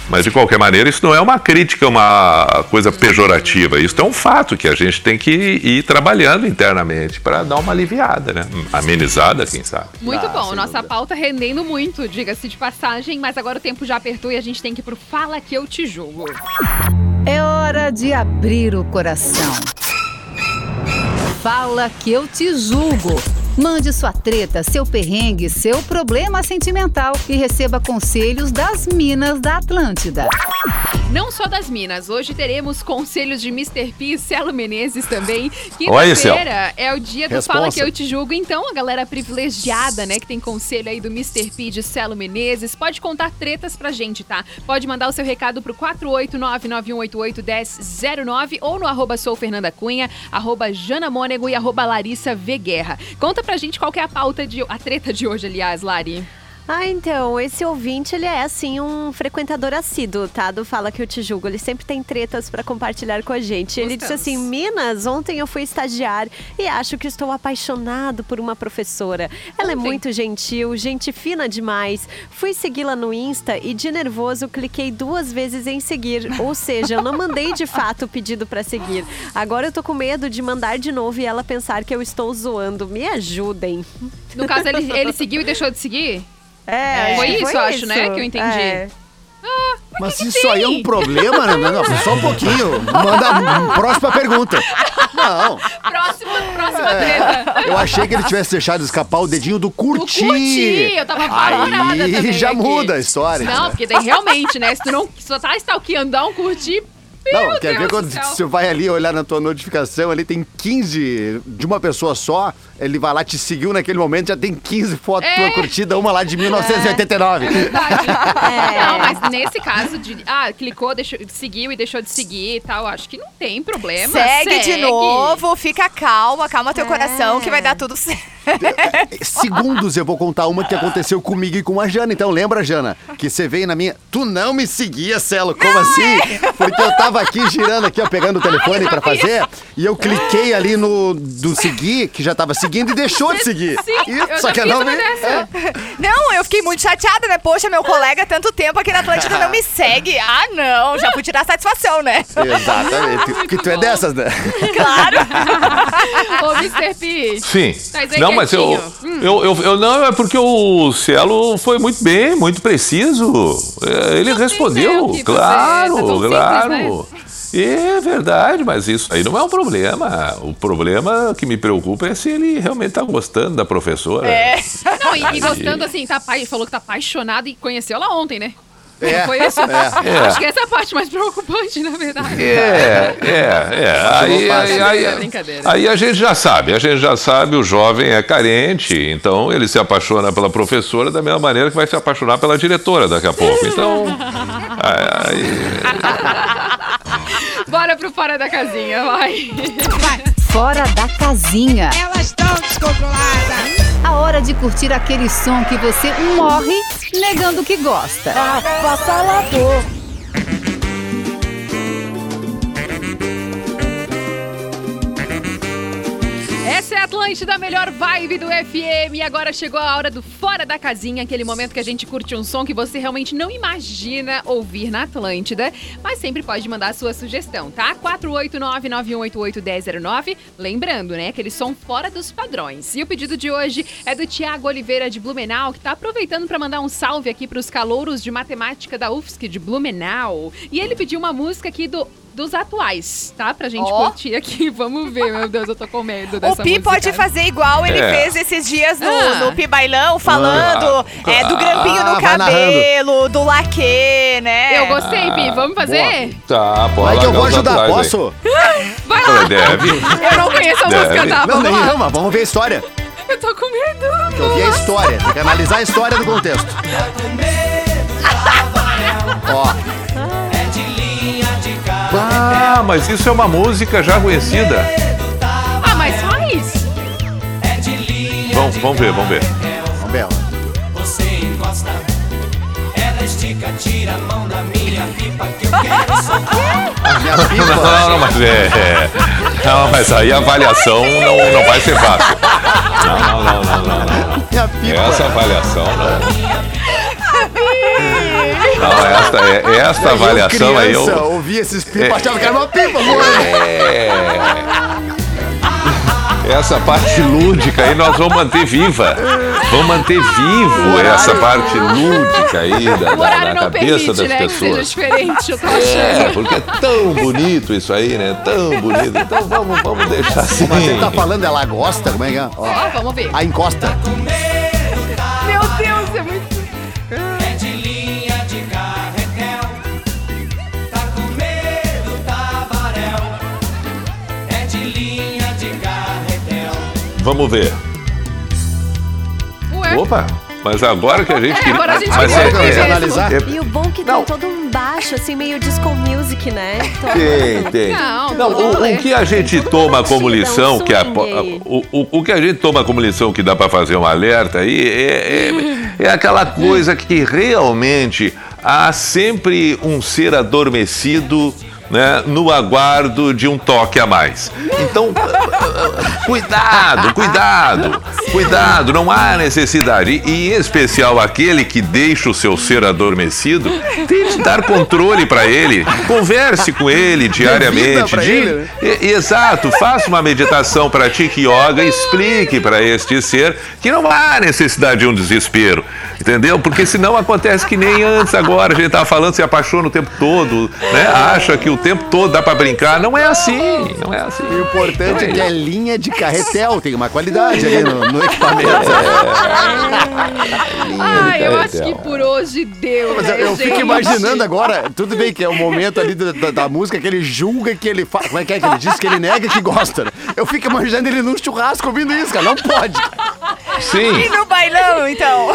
Mas de qualquer maneira, isso não é uma crítica, uma coisa pejorativa. Isso é um fato que a gente tem que ir trabalhando internamente para dar uma aliviada, né? Amenizada, quem sabe. Muito Ah, bom, nossa dúvida. pauta rendendo muito, diga-se de passagem, mas agora o tempo já apertou e a gente tem que ir pro Fala Que Eu Te Julgo. É hora de abrir o coração. Fala que eu te julgo. Mande sua treta, seu perrengue, seu problema sentimental e receba conselhos das Minas da Atlântida. Não só das Minas, hoje teremos conselhos de Mr. P e Celo Menezes também. Quinta-feira é o dia do Responsa. Fala Que Eu Te Julgo, então a galera privilegiada, né, que tem conselho aí do Mr. P e de Celo Menezes, pode contar tretas pra gente, tá? Pode mandar o seu recado pro 489-9188-1009 ou no arroba sou Fernanda Cunha, arroba Jana Mônego e arroba Larissa V. Guerra. Conta pra gente qual é a pauta de... a treta de hoje, aliás, Lari. Ah, então, esse ouvinte, ele é, assim, um frequentador assíduo, tá? Do Fala Que Eu Te Julgo. Ele sempre tem tretas pra compartilhar com a gente. Ele disse assim, Minas, ontem eu fui estagiar e acho que estou apaixonado por uma professora. Ela é Ontem? muito gentil, gente fina demais. Fui segui-la no Insta e, de nervoso, cliquei duas vezes em seguir. Ou seja, eu não mandei de fato o pedido pra seguir. Agora eu tô com medo de mandar de novo e ela pensar que eu estou zoando. Me ajudem. No caso, ele, ele seguiu e deixou de seguir? É, Foi acho que isso, eu acho, né, que eu entendi. É. Mas isso aí é um problema, né? Não, não, [LAUGHS] só um pouquinho. Manda próxima pergunta. Não. Próxima, próxima É. treta. Eu achei que ele tivesse deixado escapar o dedinho do curtir. curtir, eu tava apavorada Aí já aqui. muda a história. Não, porque daí realmente, né? Se tu não só tá stalkeando, dá um curtir. Não, meu quer Deus ver do quando céu. você vai ali olhar na tua notificação, ali tem 15 de uma pessoa só, ele vai lá, te seguiu naquele momento, já tem 15 fotos É. tua curtida, uma lá de 1989. Não, mas nesse caso de. Ah, clicou, deixou, seguiu e deixou de seguir e tal, acho que não tem problema. Segue, de novo, fica calma, calma teu coração que vai dar tudo certo. [LAUGHS] Segundos eu vou contar uma que aconteceu comigo e com a Jana. Então lembra, Jana, que você veio na minha. Tu não me seguia, Celo. Como assim? Porque eu tava aqui girando aqui, ó, pegando o telefone pra fazer, e eu cliquei ali no do seguir, que já tava seguindo e deixou de seguir. Sim, E- eu só já que fiz não uma me. dessa. Não, eu fiquei muito chateada, né? Poxa, meu colega, tanto tempo aqui na Atlântida não me [LAUGHS] segue. Ah, não, já fui tirar satisfação, né? Exatamente. Porque tu é dessas, né? [LAUGHS] Ô, Mr. P. Sim. Mas aí Não, mas eu. Hum. eu, eu, eu- Não, é porque o Cielo foi muito bem, muito preciso. É, Ele respondeu, você- claro, tá tão simples, claro. É verdade, mas isso aí não é um problema. O problema que me preocupa é se ele realmente tá gostando da professora. É. [LAUGHS] Não, e, e gostando assim, tá, falou que tá apaixonado e conheceu ela ontem, né? É, Foi isso? é, é. Acho que essa é a parte mais preocupante, na verdade. É, é, é. Aí, aí, aí, aí a gente já sabe, a gente já sabe, o jovem é carente, então ele se apaixona pela professora da mesma maneira que vai se apaixonar pela diretora daqui a pouco. Então, [LAUGHS] aí, [LAUGHS] Bora pro fora da casinha, vai. Fora da casinha. Elas estão descontroladas. A hora de curtir aquele som que você morre negando que gosta. Avassalador. Atlântida, melhor vibe do FM. E agora chegou a hora do Fora da Casinha, aquele momento que a gente curte um som que você realmente não imagina ouvir na Atlântida. Mas sempre pode mandar a sua sugestão, tá? 489-9188-1009. Lembrando, né? Aquele som fora dos padrões. E o pedido de hoje é do Tiago Oliveira de Blumenau, que tá aproveitando para mandar um salve aqui pros calouros de matemática da UFSC de Blumenau. E ele pediu uma música aqui do. Dos atuais, tá? Pra gente Ó. curtir aqui. [LAUGHS] Vamos ver, meu Deus, eu tô com medo O dessa Pi música. pode fazer igual ele É. fez esses dias no, Ah. no Pi Bailão, falando Ah, é, do grampinho ah, no cabelo, do laque, né? Eu gostei, Pi. Vamos fazer? tá, pode Vai que eu vou ajudar, posso? [LAUGHS] Vai lá. deve. Eu não conheço a Deve. música, tá? Não, Vamos vamos ver a história. Eu tô com medo. Tem que ouvir a história, tem que analisar a história do contexto. Ó, Ah, mas isso é uma música já conhecida. Ah, mas faz. Vamos, vamos ver, vamos ver. vamos ver. Você encosta, ela estica, tira a mão da minha pipa que eu quero soltar. [LAUGHS] Não, não, não, mas é. é. Não, mas aí a avaliação não, não vai ser fácil. Não, não, não, não, não. Essa avaliação não. Não, esta, é, [LAUGHS] esta avaliação aí eu. criança, ouvi esses pipas, É. achava que era uma pipa. É. Essa parte lúdica aí nós vamos manter viva. Vamos manter vivo essa parte lúdica aí da, da- da cabeça permite, das né, que seja pessoas. diferente, eu tô É, achando. porque é tão bonito isso aí, né? Tão bonito. Então vamos, vamos deixar assim. Mas ele tá falando, ela gosta? Como é que é? Ó, Ó, vamos ver. a encosta. Vamos ver. Ué? Opa, mas agora que a gente É, queria. agora a gente mas é, é, analisar. é- E o bom que tem todo um baixo, assim, meio disco music, né? Tem, tem. Não, Não, o, o que a gente toma como lição, que a, swing. o, o, o que a gente toma como lição que dá para fazer um alerta aí é, é, é aquela coisa que realmente há sempre um ser adormecido né, no aguardo de um toque a mais. Então, [LAUGHS] cuidado, cuidado, cuidado, não há necessidade. E em especial aquele que deixa o seu ser adormecido, tente dar controle para ele. Converse com ele diariamente. Di- ele, né? E- Exato, faça uma meditação, pratique yoga, explique para este ser que não há necessidade de um desespero, entendeu? Porque senão acontece que nem antes agora, a gente tava falando, se apaixona o tempo todo, né? Acha que o tempo todo dá para brincar, não é assim, não é assim. O importante é que é linha de carretel, tem uma qualidade ali no, no equipamento. [LAUGHS] Ai, eu acho Então. que por hoje deu. Mas né, eu, eu fico imaginando agora, tudo bem que é o momento ali da, da- da música que ele julga que ele faz. Como é que é que ele diz que ele nega que gosta? né? Eu fico imaginando ele num churrasco ouvindo isso, cara. Não pode. Sim. E no bailão, então?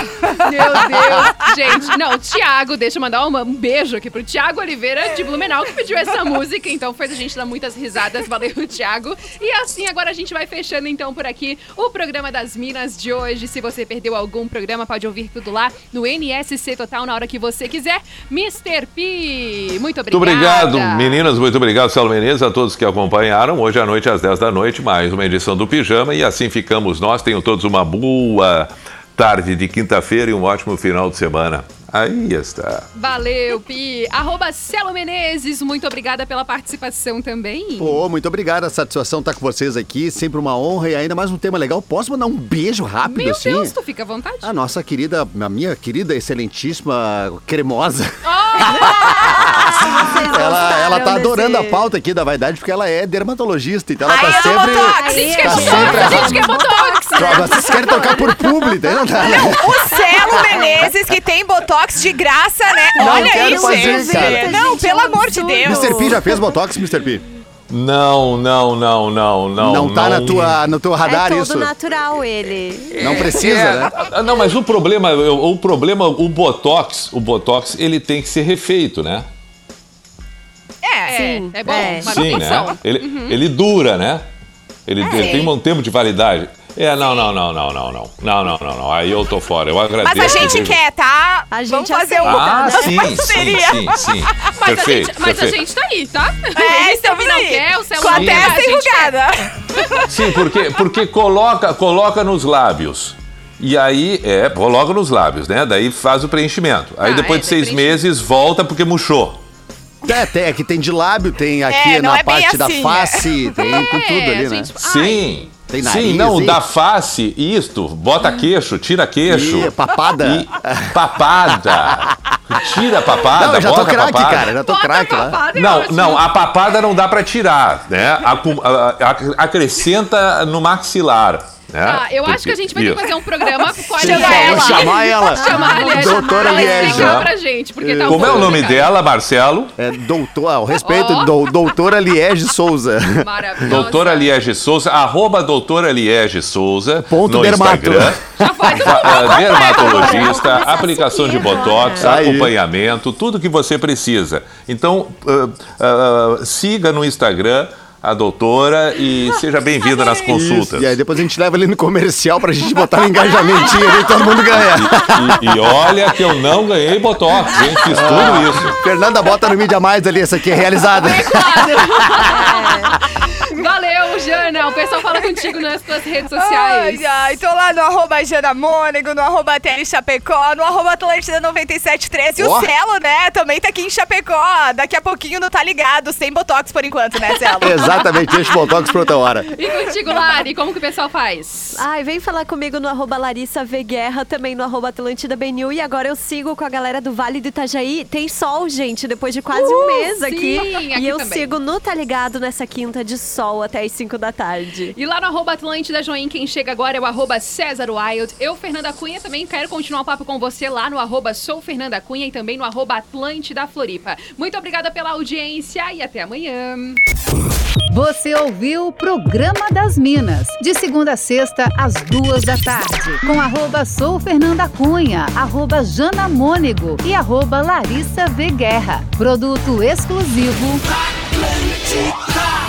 Meu Deus. Gente, não, o Thiago, deixa eu mandar uma- um beijo aqui pro Thiago Oliveira de Blumenau que pediu essa música, então fez a gente dar muitas risadas. Valeu, Thiago. E assim, agora a gente vai fechando então por aqui o programa das Minas de hoje. Se você perdeu algum programa, pode ouvir tudo lá no NSC Total na hora que você quiser. Mr. P, muito obrigada. Muito obrigado, meninas, muito obrigado, Celo Menezes, a todos que acompanharam. Hoje à noite, às 10 da noite, mais uma edição do Pijama. E assim ficamos nós. Tenham todos uma boa tarde de quinta-feira e um ótimo final de semana. Aí está. Valeu, Pi. Arroba Celo Menezes, muito obrigada pela participação também. Pô, muito obrigado. A satisfação estar com vocês aqui. Sempre uma honra e ainda mais um tema legal. Posso mandar um beijo rápido Meu assim? Deus, tu fica à vontade. A nossa querida, a minha querida, excelentíssima cremosa. [LAUGHS] ela, ela tá adorando a pauta aqui da vaidade porque ela é dermatologista, então ela Ai, tá sempre. botox. A gente quer Tá botox, a gente quer botox. Vocês querem trocar por público, aí não dá, né? O Celo Menezes, que tem botox de graça, né? Não Olha quero isso, fazer, gente. cara. Não, pelo amor de Deus. Mr. P já fez botox, Mr. P? Não, não, não, não, não. Não, tá na tua, no teu radar é todo isso? natural ele. Não precisa, É, né? ah, Não, mas o problema, o o problema, o Botox, o Botox, ele tem que ser refeito, né? É, Sim, é bom. é. Sim, manutenção. né? Ele, ele dura, né? Ele, ele tem um tempo de validade. É, não, não, não, não, não, não. Não, não, não, não. Aí eu tô fora. Eu agradeço. Mas a gente quer, tá? A gente Vamos fazer um. Ah, [LAUGHS] sim, sim, parceria. sim, sim. [LAUGHS] Mas, perfeito, a gente, mas a perfeito. gente tá aí, tá? É, estamos não aí. quer, o Celo Com a testa a enrugada. Sim, porque, porque coloca, coloca nos lábios. E aí, é, coloca nos lábios, né? Daí faz o preenchimento. Aí Ah, depois é, de seis meses, volta porque murchou. É, tem, aqui tem de lábio, tem aqui É, na é parte da assim, face, tem com É, tudo ali, a né? gente- Sim. Tem Sim, nariz, não, hein? da face, isto, bota queixo, tira queixo. Ih, papada. E papada. Tira a papada, Não, eu já tô bota a craque, papada. cara, já tô craque lá. é Não, não, a papada não dá pra tirar, né? Acu- a- a- acrescenta no maxilar. Né? Ah, eu acho que a gente vai ter que fazer um programa com a Sim, Liege. vamos chamar ela. Chamar a Doutora explicar pra gente, porque tá um Como é o nome dela, Marcelo? É doutor, ao respeito, Ó. dou- doutora Liege Souza. Maravilhosa. Doutora Liege Souza, arroba doutora Liege Souza Ponto no dermato. Instagram. Ah, dermatologista, aplicação de botox, Aí. acompanhamento, tudo que você precisa. Então, ah, ah, siga no Instagram a doutora e seja bem-vinda nas [LAUGHS] consultas. Isso, E aí depois a gente leva ele no comercial pra gente botar um engajamentinho ali e todo mundo ganha. E, e olha que eu não ganhei botox, hein? Fiz tudo isso. Fernanda, bota no Mídia Mais ali, essa aqui é realizada. [LAUGHS] Valeu, Jana. O pessoal fala contigo nas tuas redes sociais. Ai, ai, tô lá no arroba Jana Mônego, no arroba Tele Chapecó, no arroba Atlântida 9713. E o Celo, né, também tá aqui em Chapecó. Daqui a pouquinho não tá ligado, sem botox por enquanto, né, Celo? [LAUGHS] Exatamente, deixa o Botox pra outra hora. E contigo, Lari, como que o pessoal faz? Ai, vem falar comigo no arroba Larissa V Guerra, também no arroba Atlântida Benil. E agora eu sigo com a galera do Vale do Itajaí. Tem sol, gente, depois de quase um mês aqui. sim, aqui e eu também. sigo no Tá Ligado nessa quinta de sol até as 5 da tarde. E lá no arroba Atlântida Join, quem chega agora é o arroba César Wild. Eu, Fernanda Cunha, também quero continuar o papo com você lá no arroba Sou Fernanda Cunha e também no arroba Atlântida Floripa. Muito obrigada pela audiência e até amanhã. Você ouviu o Programa das Minas, de segunda a sexta, às duas da tarde, com arroba Sou Fernanda Cunha, arroba Jana Mônego e arroba Larissa V Guerra. Produto exclusivo. Atlântica.